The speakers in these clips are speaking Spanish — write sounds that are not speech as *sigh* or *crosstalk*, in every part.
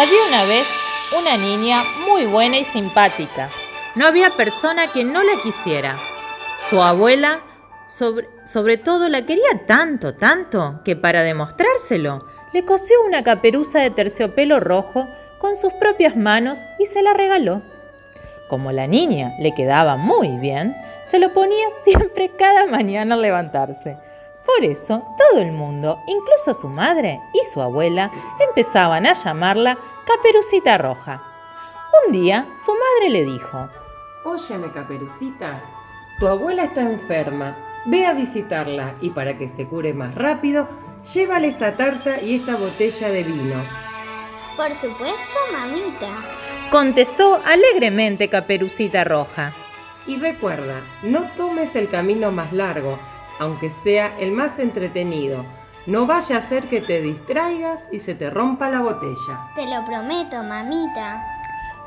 Había una vez una niña muy buena y simpática. No había persona que no la quisiera. Su abuela, sobre, sobre, todo, la quería tanto, tanto, que para demostrárselo, le cosió una caperuza de terciopelo rojo con sus propias manos y se la regaló. Como la niña le quedaba muy bien, se lo ponía *laughs* siempre cada mañana al levantarse. Por eso todo el mundo, incluso su madre y su abuela, empezaban a llamarla Caperucita Roja. Un día su madre le dijo, Óyeme, Caperucita, tu abuela está enferma, ve a visitarla y para que se cure más rápido, llévale esta tarta y esta botella de vino. Por supuesto, mamita. Contestó alegremente Caperucita Roja. Y recuerda, no tomes el camino más largo, aunque sea el más entretenido. No vaya a ser que te distraigas y se te rompa la botella. Te lo prometo, mamita.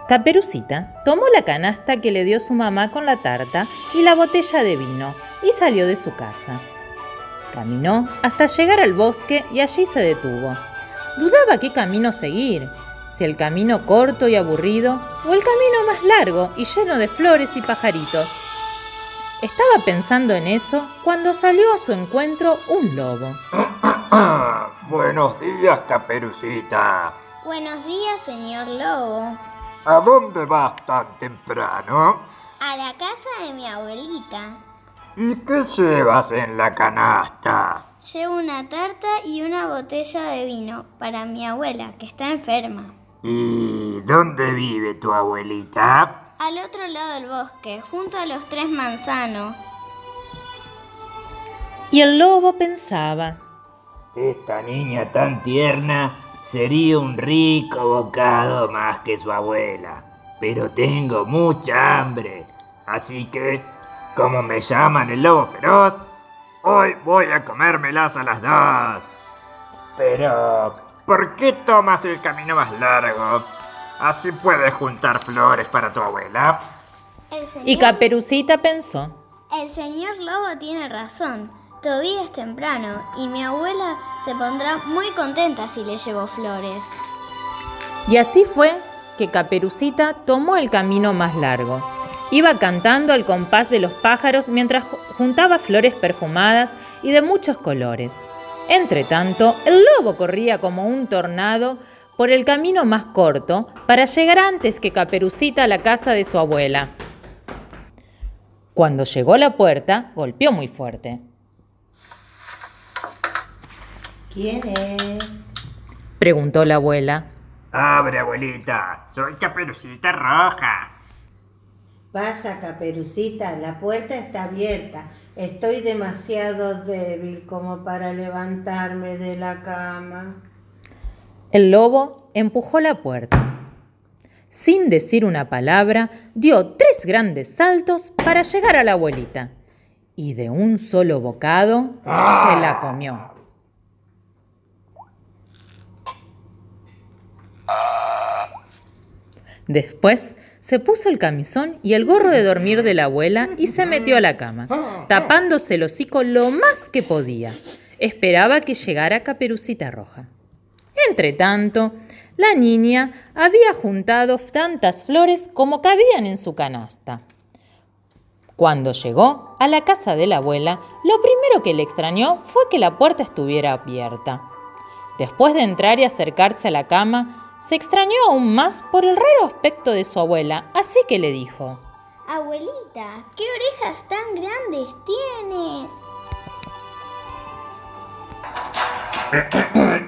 Caperucita tomó la canasta que le dio su mamá con la tarta y la botella de vino y salió de su casa. Caminó hasta llegar al bosque y allí se detuvo. Dudaba qué camino seguir, si el camino corto y aburrido o el camino más largo y lleno de flores y pajaritos. Estaba pensando en eso cuando salió a su encuentro un lobo. *coughs* Buenos días, Caperucita. Buenos días, señor lobo. ¿A dónde vas tan temprano? A la casa de mi abuelita. ¿Y qué llevas en la canasta? Llevo una tarta y una botella de vino para mi abuela, que está enferma. ¿Y dónde vive tu abuelita? Al otro lado del bosque, junto a los tres manzanos. Y el lobo pensaba, Esta niña tan tierna sería un rico bocado más que su abuela. Pero tengo mucha hambre. Así que, como me llaman el lobo feroz, hoy voy a comérmelas a las dos. Pero, ¿por qué tomas el camino más largo? Así puedes juntar flores para tu abuela. Señor, y Caperucita pensó, el señor lobo tiene razón. Todavía es temprano y mi abuela se pondrá muy contenta si le llevo flores. Y así fue que Caperucita tomó el camino más largo. Iba cantando al compás de los pájaros mientras juntaba flores perfumadas y de muchos colores. Entretanto, el lobo corría como un tornado por el camino más corto para llegar antes que Caperucita a la casa de su abuela. Cuando llegó a la puerta, golpeó muy fuerte. ¿Quién es? Preguntó la abuela. Abre, abuelita. Soy Caperucita Roja. Pasa, caperucita, la puerta está abierta. Estoy demasiado débil como para levantarme de la cama. El lobo empujó la puerta. Sin decir una palabra, dio tres grandes saltos para llegar a la abuelita. Y de un solo bocado se la comió. Después se puso el camisón y el gorro de dormir de la abuela y se metió a la cama, tapándose el hocico lo más que podía. Esperaba que llegara Caperucita Roja. Entretanto, la niña había juntado tantas flores como cabían en su canasta. Cuando llegó a la casa de la abuela, lo primero que le extrañó fue que la puerta estuviera abierta. Después de entrar y acercarse a la cama, se extrañó aún más por el raro aspecto de su abuela, así que le dijo, Abuelita, ¿qué orejas tan grandes tienes?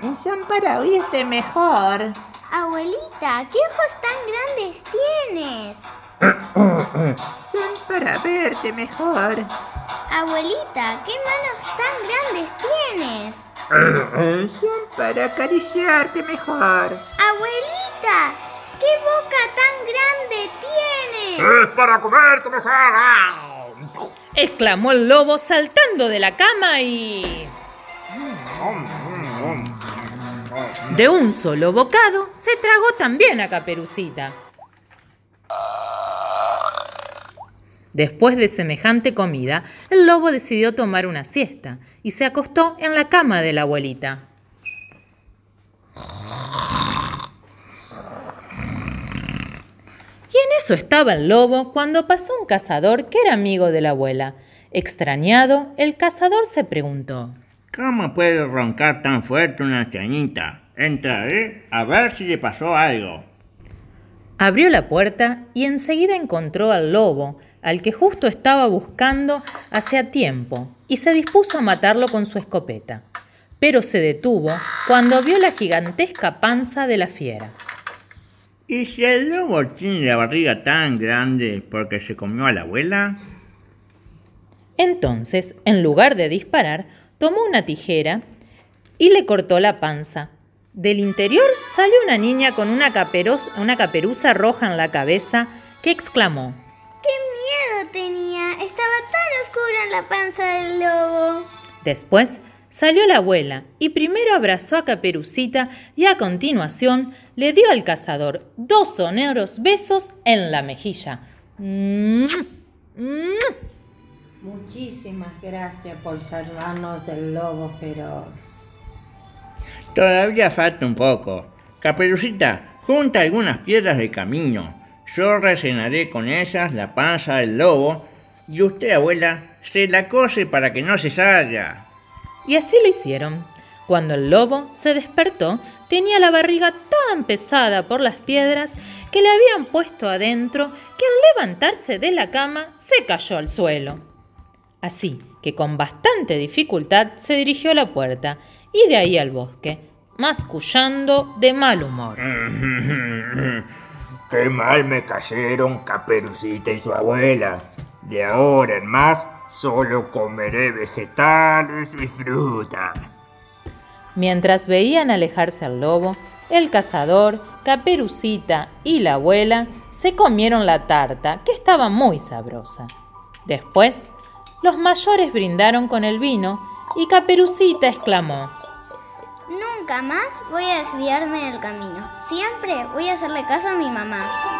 *coughs* Son para oírte mejor. Abuelita, ¿qué ojos tan grandes tienes? *coughs* Son para verte mejor. Abuelita, ¿qué manos tan grandes tienes? *coughs* Son para acariciarte mejor. Abuelita, ¿qué boca tan grande tienes? ¡Es para comerte mejor! ¡Ah! exclamó el lobo saltando de la cama y... De un solo bocado se tragó también a Caperucita. Después de semejante comida, el lobo decidió tomar una siesta y se acostó en la cama de la abuelita. eso estaba el lobo cuando pasó un cazador que era amigo de la abuela. Extrañado, el cazador se preguntó. ¿Cómo puede roncar tan fuerte una ancianita? Entraré a ver si le pasó algo. Abrió la puerta y enseguida encontró al lobo, al que justo estaba buscando hacía tiempo, y se dispuso a matarlo con su escopeta. Pero se detuvo cuando vio la gigantesca panza de la fiera. ¿Y si el lobo tiene la barriga tan grande porque se comió a la abuela? Entonces, en lugar de disparar, tomó una tijera y le cortó la panza. Del interior salió una niña con una, una caperuza roja en la cabeza que exclamó, ¡Qué miedo tenía! Estaba tan oscura en la panza del lobo. Después salió la abuela y primero abrazó a Caperucita y a continuación le dio al cazador dos sonoros besos en la mejilla. Muchísimas gracias por salvarnos del lobo feroz. Todavía falta un poco. Caperucita, junta algunas piedras del camino. Yo rellenaré con ellas la panza del lobo y usted, abuela, se la cose para que no se salga. Y así lo hicieron. Cuando el lobo se despertó, tenía la barriga tan pesada por las piedras que le habían puesto adentro que al levantarse de la cama se cayó al suelo. Así que con bastante dificultad se dirigió a la puerta y de ahí al bosque, mascullando de mal humor. *laughs* Qué mal me cayeron Caperucita y su abuela. De ahora en más, solo comeré vegetales y frutas. Mientras veían alejarse al lobo, el cazador, Caperucita y la abuela se comieron la tarta, que estaba muy sabrosa. Después, los mayores brindaron con el vino y Caperucita exclamó, Nunca más voy a desviarme del camino. Siempre voy a hacerle caso a mi mamá.